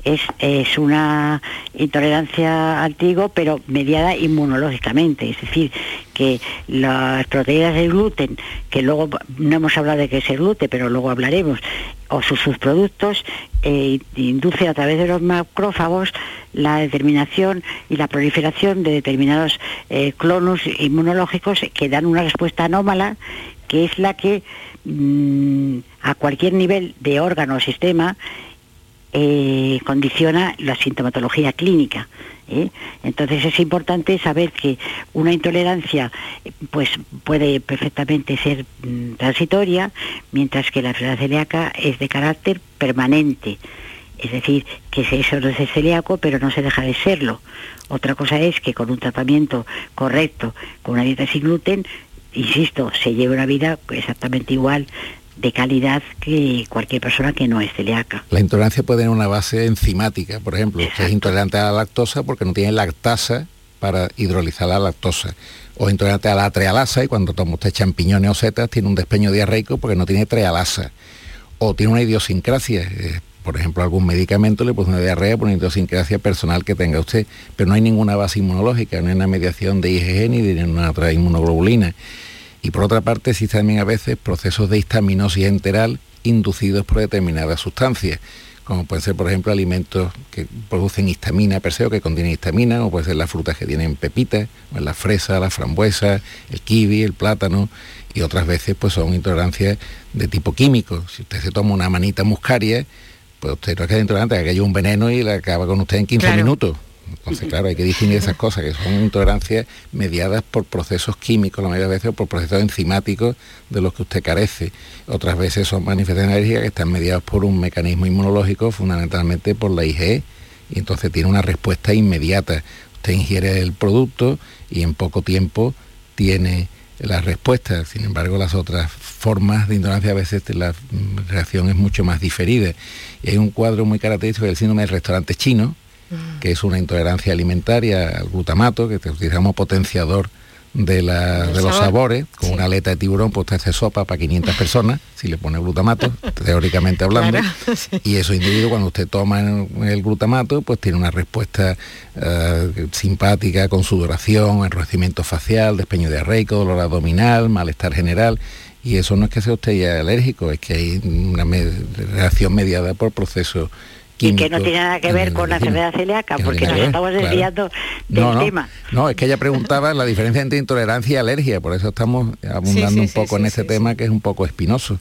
Es, es una intolerancia al trigo pero mediada inmunológicamente. Es decir que las proteínas del gluten que luego no hemos hablado de qué es el gluten pero luego hablaremos, o sus subproductos, eh, induce a través de los macrófagos la determinación y la proliferación de determinados eh, inmunológicos que dan una respuesta anómala, que es la que mm, a cualquier nivel de órgano o sistema eh, condiciona la sintomatología clínica. ¿Eh? Entonces es importante saber que una intolerancia pues puede perfectamente ser mm, transitoria, mientras que la enfermedad celíaca es de carácter permanente. Es decir, que eso no es celíaco, pero no se deja de serlo. Otra cosa es que con un tratamiento correcto, con una dieta sin gluten, insisto, se lleve una vida exactamente igual de calidad que cualquier persona que no es celíaca. La intolerancia puede tener una base enzimática, por ejemplo, usted es intolerante a la lactosa porque no tiene lactasa para hidrolizar la lactosa, o intolerante a la trealasa y cuando toma usted champiñones o setas tiene un despeño diarreico porque no tiene trealasa, o tiene una idiosincrasia, eh, por ejemplo, algún medicamento le puede una diarrea por una idiosincrasia personal que tenga usted, pero no hay ninguna base inmunológica, no hay una mediación de IgG ni de una otra inmunoglobulina. Y por otra parte existen también a veces procesos de histaminosis enteral inducidos por determinadas sustancias, como pueden ser por ejemplo alimentos que producen histamina per se o que contienen histamina, o puede ser las frutas que tienen pepitas, o la fresa, la frambuesa, el kiwi, el plátano, y otras veces pues son intolerancias de tipo químico. Si usted se toma una manita muscaria, pues usted no es que es intolerante, que haya un veneno y la acaba con usted en 15 minutos. Entonces, claro, hay que distinguir esas cosas, que son intolerancias mediadas por procesos químicos, la mayoría de veces, o por procesos enzimáticos de los que usted carece. Otras veces son manifestaciones alérgicas que están mediadas por un mecanismo inmunológico, fundamentalmente por la IgE, y entonces tiene una respuesta inmediata. Usted ingiere el producto y en poco tiempo tiene la respuesta. Sin embargo, las otras formas de intolerancia a veces la reacción es mucho más diferida. Y hay un cuadro muy característico del síndrome del restaurante chino, que es una intolerancia alimentaria al glutamato, que utilizamos potenciador de, los sabores, con una aleta de tiburón, pues usted hace sopa para 500 personas, [laughs] si le pone glutamato, teóricamente hablando, [laughs] y esos individuos cuando usted toma el, glutamato, pues tiene una respuesta eh, simpática con sudoración, enrojecimiento facial, despeño diarreico, dolor abdominal, malestar general, y eso no es que sea usted ya alérgico, es que hay una reacción mediada por procesos y que no tiene nada que ver con la enfermedad celíaca, porque nos estamos desviando del tema. No, es que ella preguntaba la diferencia entre intolerancia y alergia, por eso estamos abundando un poco en este tema que es un poco espinoso.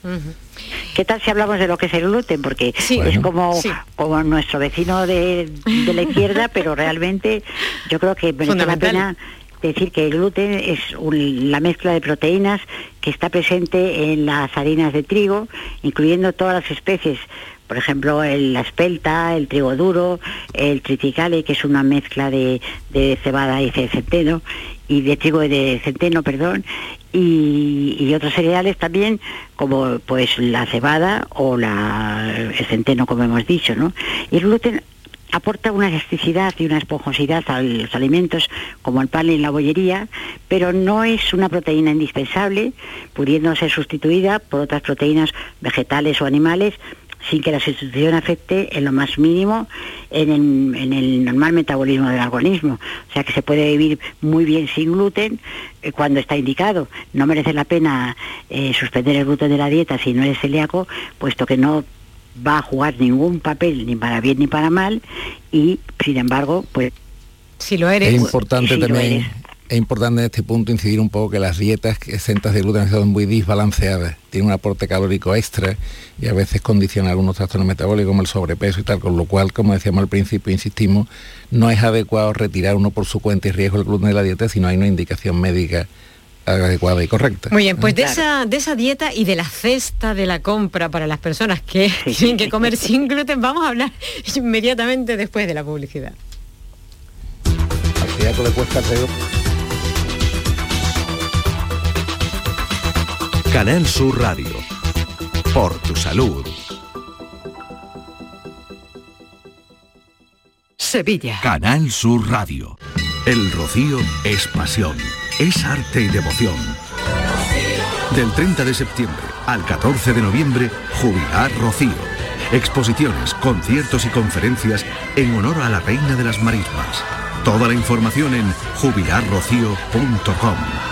¿Qué tal si hablamos de lo que es el gluten? Porque es como, como nuestro vecino de, la izquierda, pero realmente yo creo que merece la pena decir que el gluten es la mezcla de proteínas que está presente en las harinas de trigo, incluyendo todas las especies por ejemplo, el, la espelta, el trigo duro, el triticale, que es una mezcla de, cebada y centeno, y de trigo y de centeno, perdón, y, y otros cereales también, como pues la cebada o la, el centeno, como hemos dicho, ¿no? Y el gluten aporta una elasticidad y una esponjosidad a los alimentos como el pan y la bollería, pero no es una proteína indispensable, pudiendo ser sustituida por otras proteínas vegetales o animales sin que la sustitución afecte en lo más mínimo en el, en el normal metabolismo del organismo. O sea que se puede vivir muy bien sin gluten eh, cuando está indicado. No merece la pena eh, suspender el gluten de la dieta si no eres celíaco, puesto que no va a jugar ningún papel ni para bien ni para mal y sin embargo pues si lo eres es importante si lo también eres. Es importante en este punto incidir un poco que las dietas exentas de gluten son muy desbalanceadas tienen un aporte calórico extra y a veces condiciona algunos trastornos metabólicos como el sobrepeso y tal con lo cual como decíamos al principio insistimos no es adecuado retirar uno por su cuenta y riesgo el gluten de la dieta si no hay una indicación médica adecuada y correcta. Muy bien, pues de, esa, de esa dieta y de la cesta de la compra para las personas que tienen que comer sin gluten, vamos a hablar inmediatamente después de la publicidad. Al celíaco le cuesta Canal Sur Radio. Por tu salud. Sevilla. Canal Sur Radio. El rocío es pasión, es arte y devoción. Del 30 de septiembre al 14 de noviembre, Jubilar Rocío. Exposiciones, conciertos y conferencias en honor a la Reina de las Marismas. Toda la información en jubilarrocío.com.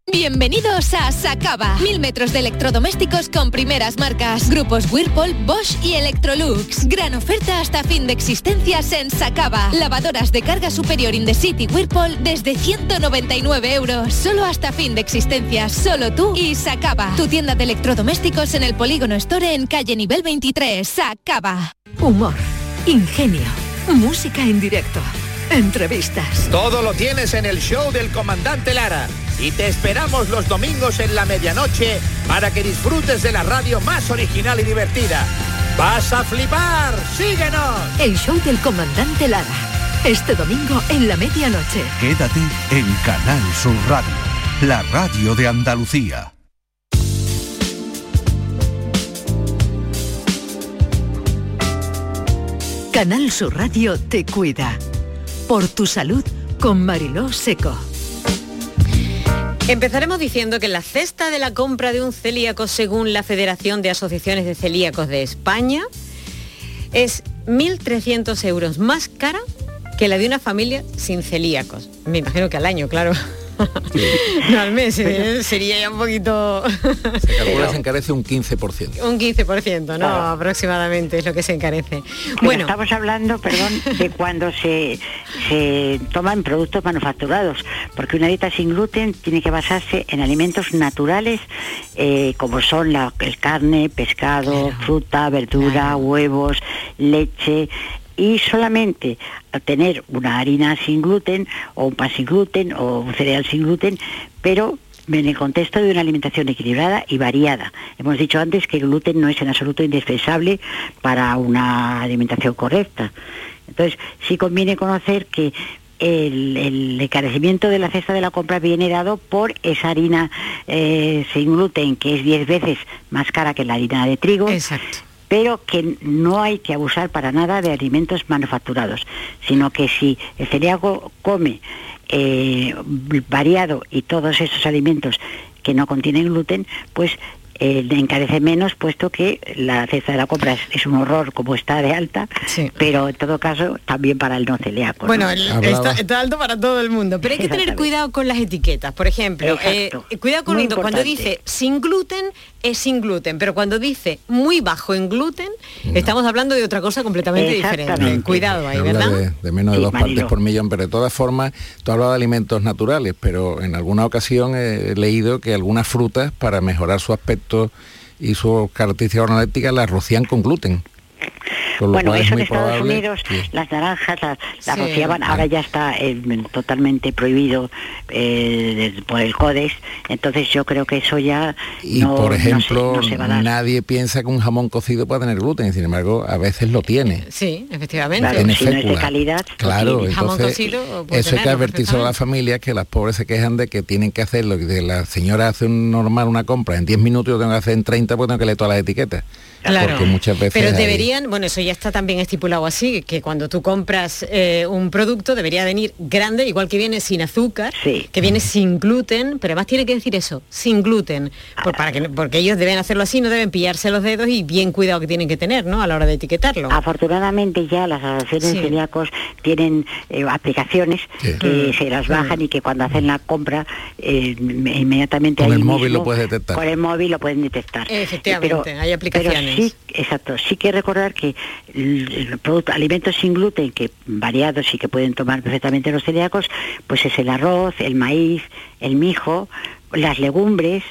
Bienvenidos a Sacaba. Mil metros de electrodomésticos con primeras marcas. Grupos Whirlpool, Bosch y Electrolux. Gran oferta hasta fin de existencias en Sacaba. Lavadoras de carga superior in the city Whirlpool desde 199 euros. Solo hasta fin de existencias. Solo tú y Sacaba. Tu tienda de electrodomésticos en el Polígono Store en calle nivel 23. Sacaba. Humor. Ingenio. Música en directo. Entrevistas. Todo lo tienes en el show del comandante Lara. Y te esperamos los domingos en la medianoche para que disfrutes de la radio más original y divertida. ¡Vas a flipar! ¡Síguenos! El show del comandante Lara. Este domingo en la medianoche. Quédate en Canal Sur Radio, la radio de Andalucía. Canal Sur Radio te cuida. Por tu salud con Mariló Seco. Empezaremos diciendo que la cesta de la compra de un celíaco, según la Federación de Asociaciones de Celíacos de España, es 1.300 euros más cara que la de una familia sin celíacos. Me imagino que al año, claro. No al mes, eh, sería ya un poquito... Se calcula que se encarece un 15%. un 15%, ¿no? Claro. Aproximadamente es lo que se encarece. Pero Bueno, estamos hablando, perdón, de cuando se, se toman productos manufacturados, porque una dieta sin gluten tiene que basarse en alimentos naturales, eh, como son la el carne, pescado, fruta, verdura, huevos, leche. Y solamente tener una harina sin gluten, o un pan sin gluten, o un cereal sin gluten, pero en el contexto de una alimentación equilibrada y variada. Hemos dicho antes que el gluten no es en absoluto indispensable para una alimentación correcta. Entonces, sí conviene conocer que el, el encarecimiento de la cesta de la compra viene dado por esa harina eh, sin gluten, que es 10 veces más cara que la harina de trigo. Pero que no hay que abusar para nada de alimentos manufacturados, sino que si el celíaco come eh, variado y todos esos alimentos que no contienen gluten, pues eh, encarece menos, puesto que la cesta de la compra es, es un horror como está de alta, pero en todo caso también para el no celíaco. ¿no? Bueno, el- está, está alto para todo el mundo, pero hay que tener cuidado con las etiquetas. Por ejemplo, eh, cuidado con cuando dice sin gluten es sin gluten, pero cuando dice muy bajo en gluten estamos hablando de otra cosa completamente diferente. Cuidado ahí, ¿verdad? De, de menos de Sí, dos Marilo. partes por millón, pero de todas formas, tú hablas de alimentos naturales, pero en alguna ocasión he leído que algunas frutas, para mejorar su aspecto y sus características organolépticas, las rocían con gluten. Bueno, cual es eso en Estados probable Unidos, las naranjas las, las Sí. rociaban, ahora ya está eh, totalmente prohibido eh, por el CODES, entonces yo creo que eso ya Y no, por no se- ejemplo, no se va a dar. nadie piensa que un jamón cocido puede tener gluten, sin embargo, a veces lo tiene. Sí, efectivamente. tiene si no es de calidad, no Claro. Jamón cocido puede eso hay que tenerlo advertirlo a las familias que las pobres se quejan de que tienen que hacerlo, que la señora hace un normal una compra en 10 minutos, yo tengo que hacer en 30 porque tengo que leer todas las etiquetas. Claro. Porque muchas veces Pero hay- deberían, bueno, eso ya está también estipulado así, que cuando tú compras eh, un producto debería venir grande, igual que viene sin azúcar, que viene sin gluten, pero además tiene que decir eso, sin gluten, por- para que, porque ellos deben hacerlo así, no deben pillarse los dedos y bien cuidado que tienen que tener, ¿no? A la hora de etiquetarlo. Afortunadamente ya las asociaciones Sí. celíacos tienen eh, aplicaciones que Mm. se las bajan y que cuando hacen la compra eh, inmediatamente Con ahí el móvil mismo, lo puedes detectar. Con el móvil lo pueden detectar. Efectivamente, hay aplicaciones. Pero sí, exacto, sí que recordar que producto, alimentos sin gluten, que variados y que pueden tomar perfectamente los celíacos, pues es el arroz, el maíz, el mijo, las legumbres,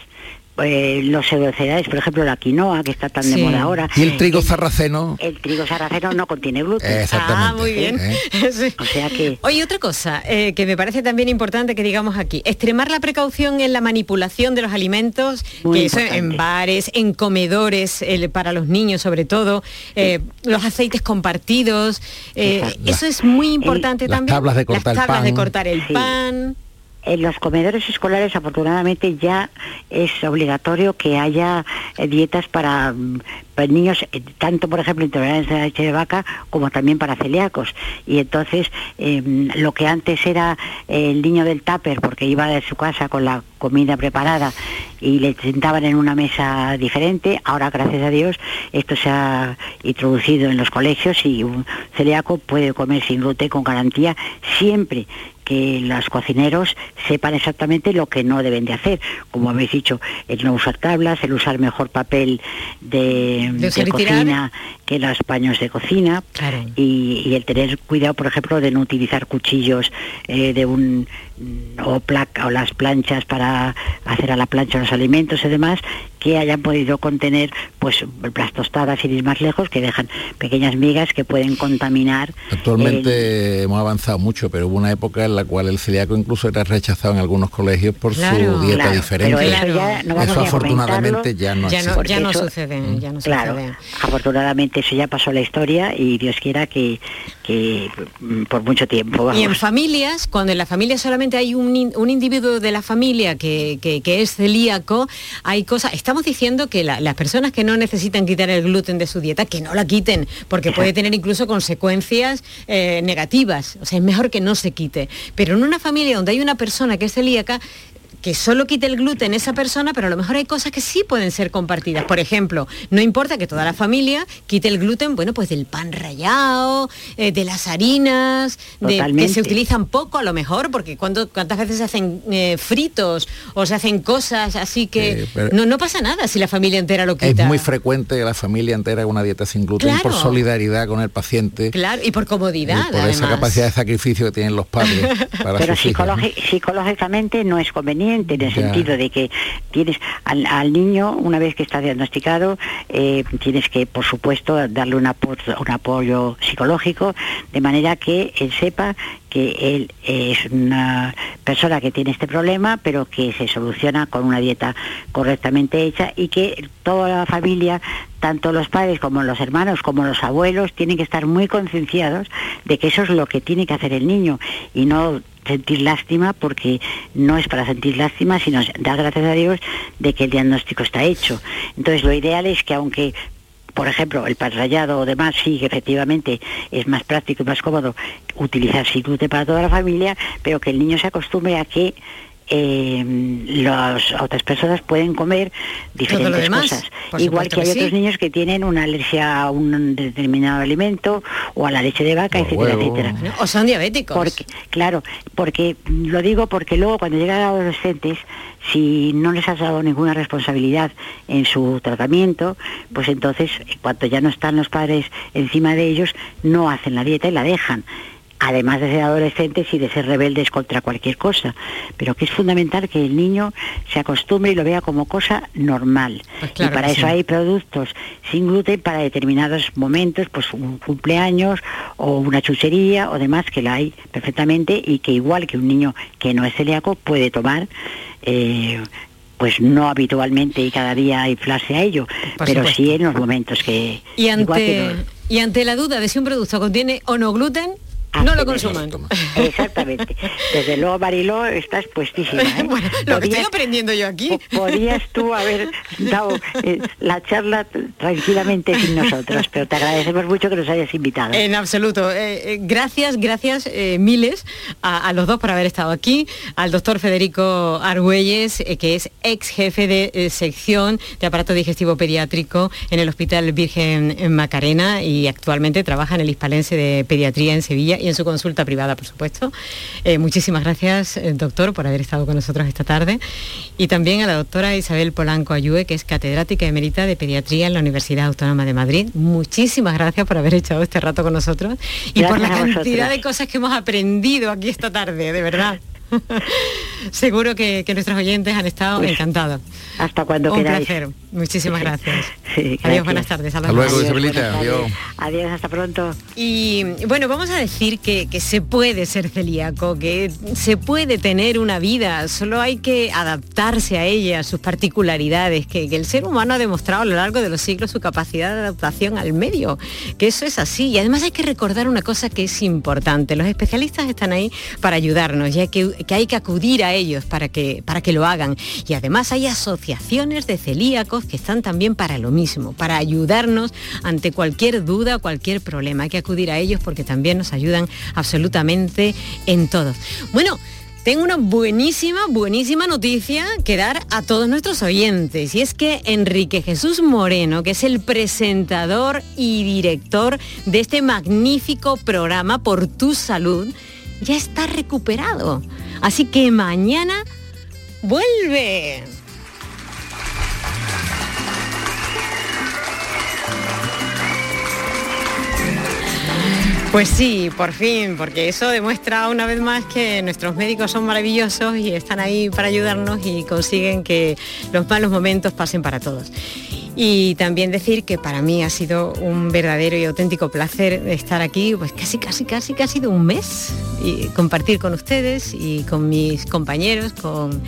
eh, los pseudocereales, por ejemplo la quinoa, que está tan de moda ahora. Y el trigo sarraceno. El trigo sarraceno no contiene gluten. Exactamente. Ah, muy bien. ¿Eh? [laughs] Sí. O sea que... Oye, otra cosa eh, que me parece también importante que digamos aquí, extremar la precaución en la manipulación de los alimentos, Muy que eso en bares, en comedores, el- para los niños sobre todo, eh, los aceites compartidos, eh, eso es muy importante también. tablas de cortar el Las tablas de pan. cortar el Sí. pan. En los comedores escolares, afortunadamente, ya es obligatorio que haya eh, dietas para, mm, niños, eh, tanto, por ejemplo, intolerantes a la leche de vaca, como también para celíacos. Y entonces, eh, lo que antes era el niño del tupper, porque iba de su casa con la comida preparada y le sentaban en una mesa diferente, ahora, gracias a Dios, esto se ha introducido en los colegios y un celíaco puede comer sin gluten con garantía siempre que los cocineros sepan exactamente lo que no deben de hacer. Como habéis dicho, el no usar tablas, el usar mejor papel de, cocina que los paños de cocina y, y el tener cuidado, por ejemplo, de no utilizar cuchillos eh, de un o placa o las planchas para hacer a la plancha los alimentos y demás que hayan podido contener pues las tostadas y ir más lejos que dejan pequeñas migas que pueden contaminar Actualmente hemos avanzado mucho, pero hubo una época en la cual el celíaco incluso era rechazado en algunos colegios por Claro, su dieta claro, diferente. pero eso ya no vamos Eso ni a afortunadamente ya no Ya existe. no, Porque ya no eso- sucede, ya no Claro, sucede. afortunadamente eso ya pasó la historia y Dios quiera que, mm, por mucho tiempo. Y en familias, cuando en la familia solamente hay un, in- un individuo de la familia que, que- que es celíaco, hay cosas, estamos diciendo que la- las personas que no necesitan quitar el gluten de su dieta, que no la quiten, porque puede tener incluso consecuencias eh, negativas, o sea, es mejor que no se quite. Pero en una familia donde hay una persona que es celíaca, que solo quite el gluten esa persona, pero a lo mejor hay cosas que sí pueden ser compartidas. Por ejemplo, no importa que toda la familia quite el gluten, bueno, pues del pan rallado, eh, de las harinas, de, que se utilizan poco a lo mejor, porque cuando, cuántas veces se hacen eh, fritos o se hacen cosas así que no, no pasa nada si la familia entera lo Es quita. muy frecuente que la familia entera haga una dieta sin gluten Claro. por solidaridad con el paciente Claro, y por comodidad, y por esa capacidad de sacrificio que tienen los padres [laughs] para Pero sus hijos. ¿no? psicologi- psicológicamente no es conveniente en el Ya. sentido de que tienes al, al niño, una vez que está diagnosticado, eh, tienes que, por supuesto, darle un apoyo, un apoyo psicológico, de manera que él sepa que él es una persona que tiene este problema, pero que se soluciona con una dieta correctamente hecha y que toda la familia, tanto los padres como los hermanos, como los abuelos, tienen que estar muy concienciados de que eso es lo que tiene que hacer el niño y no sentir lástima porque no es para sentir lástima, sino dar gracias a Dios de que el diagnóstico está hecho. Entonces lo ideal es que aunque por ejemplo, el pan rallado o demás, sí, efectivamente es más práctico y más cómodo utilizar sin gluten para toda la familia, pero que el niño se acostumbre a que eh, las otras personas pueden comer diferentes cosas. Igual que hay otros niños que tienen una alergia a un determinado alimento o a la leche de vaca, etcétera, etcétera. O son diabéticos. Porque, claro, porque lo digo porque luego cuando llegan adolescentes, si no les has dado ninguna responsabilidad en su tratamiento, pues entonces, cuando ya no están los padres encima de ellos, no hacen la dieta y la dejan además de ser adolescentes y de ser rebeldes contra cualquier cosa, pero que es fundamental que el niño se acostumbre y lo vea como cosa normal. Pues y para eso hay productos sin gluten para determinados momentos, pues un cumpleaños o una chuchería o demás que la hay perfectamente y que igual que un niño que no es celíaco puede tomar eh, pues no habitualmente y cada día inflarse a ello, pero sí en los momentos que... Y ante, y ante la duda de si un producto contiene o no gluten, no lo consuman. Exactamente. Desde luego, Mariló, estás puestísima. ¿eh? [laughs] bueno, lo que estoy aprendiendo yo aquí. Podrías tú haber dado eh, la charla tranquilamente sin nosotros, pero te agradecemos mucho que nos hayas invitado. En absoluto. Eh, gracias, gracias miles a, los dos por haber estado aquí. Al doctor Federico Argüelles, que es ex jefe de sección de aparato digestivo pediátrico en el Hospital Virgen Macarena y actualmente trabaja en el Hispalense de Pediatría en Sevilla y en su consulta privada, por supuesto. Eh, muchísimas gracias, eh, doctor, por haber estado con nosotros esta tarde. Y también a la doctora Isabel Polanco Ayue, que es catedrática emérita de pediatría en la Universidad Autónoma de Madrid. Muchísimas gracias por haber echado este rato con nosotros y por la cantidad de cosas que hemos aprendido aquí esta tarde, de verdad. [laughs] Seguro que, nuestros oyentes han estado pues, encantados. Hasta cuando Un placer. Muchísimas [laughs] gracias. Adiós, buenas tardes. Hasta luego, Isabelita. Adiós. Adiós, hasta pronto. Y bueno, vamos a decir que, se puede ser celíaco, que se puede tener una vida, solo hay que adaptarse a ella, a sus particularidades, que, que el ser humano ha demostrado a lo largo de los siglos su capacidad de adaptación al medio, que eso es así. Y además hay que recordar una cosa que es importante. Los especialistas están ahí para ayudarnos, ya que, que hay que acudir a ellos para que, para que lo hagan. Y además hay asociaciones de celíacos que están también para lo mismo, para ayudarnos ante cualquier duda, cualquier problema. Hay que acudir a ellos porque también nos ayudan absolutamente en todo. Bueno, tengo una buenísima, buenísima noticia que dar a todos nuestros oyentes. Y es que Enrique Jesús Moreno, que es el presentador y director de este magnífico programa Por tu Salud, ya está recuperado. Así que mañana vuelve. Pues sí, por fin, porque eso demuestra una vez más que nuestros médicos son maravillosos y están ahí para ayudarnos y consiguen que los malos momentos pasen para todos. Y también decir que para mí ha sido un verdadero y auténtico placer estar aquí, pues casi, casi, casi, casi de un mes y compartir con ustedes y con mis compañeros, con,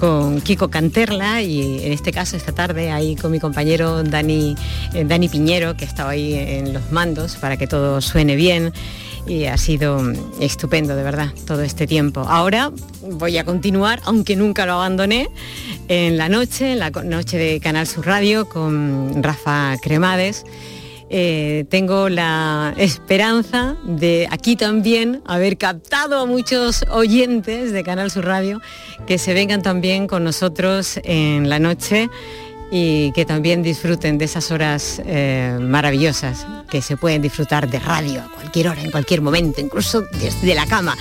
con Kiko Canterla y en este caso esta tarde ahí con mi compañero Dani, eh, Dani Piñero, que estaba ahí en los mandos para que todo suene bien y ha sido estupendo, de verdad, todo este tiempo. Ahora voy a continuar, aunque nunca lo abandoné, en la noche, en la noche de Canal Sur Radio con Rafa Cremades. Eh, tengo la esperanza de aquí también haber captado a muchos oyentes de Canal Sur Radio que se vengan también con nosotros en la noche y que también disfruten de esas horas eh, maravillosas que se pueden disfrutar de radio a cualquier hora, en cualquier momento, incluso desde la cama.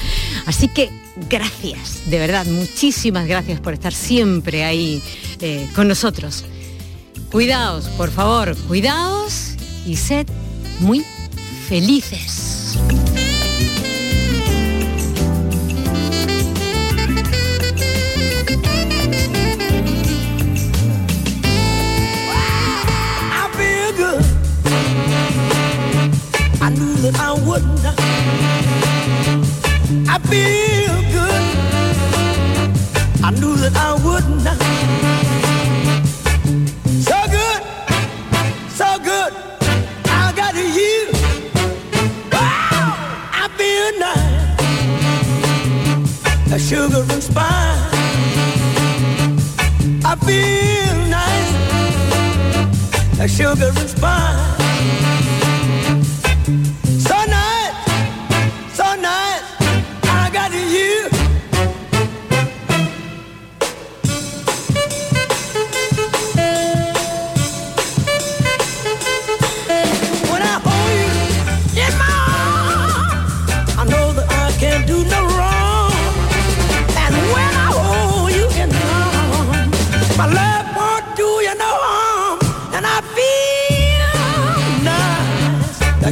Así que gracias, de verdad, muchísimas gracias por estar siempre ahí eh, con nosotros. Cuidaos, por favor, cuidaos y sed muy felices. that I wouldn't. I feel good. I knew that I wouldn't. So good, so good. I got you. I feel nice, a sugar and spice. I feel nice, a sugar and spice.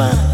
más.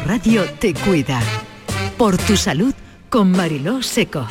Radio te cuida. Por tu salud con Mariló Seco.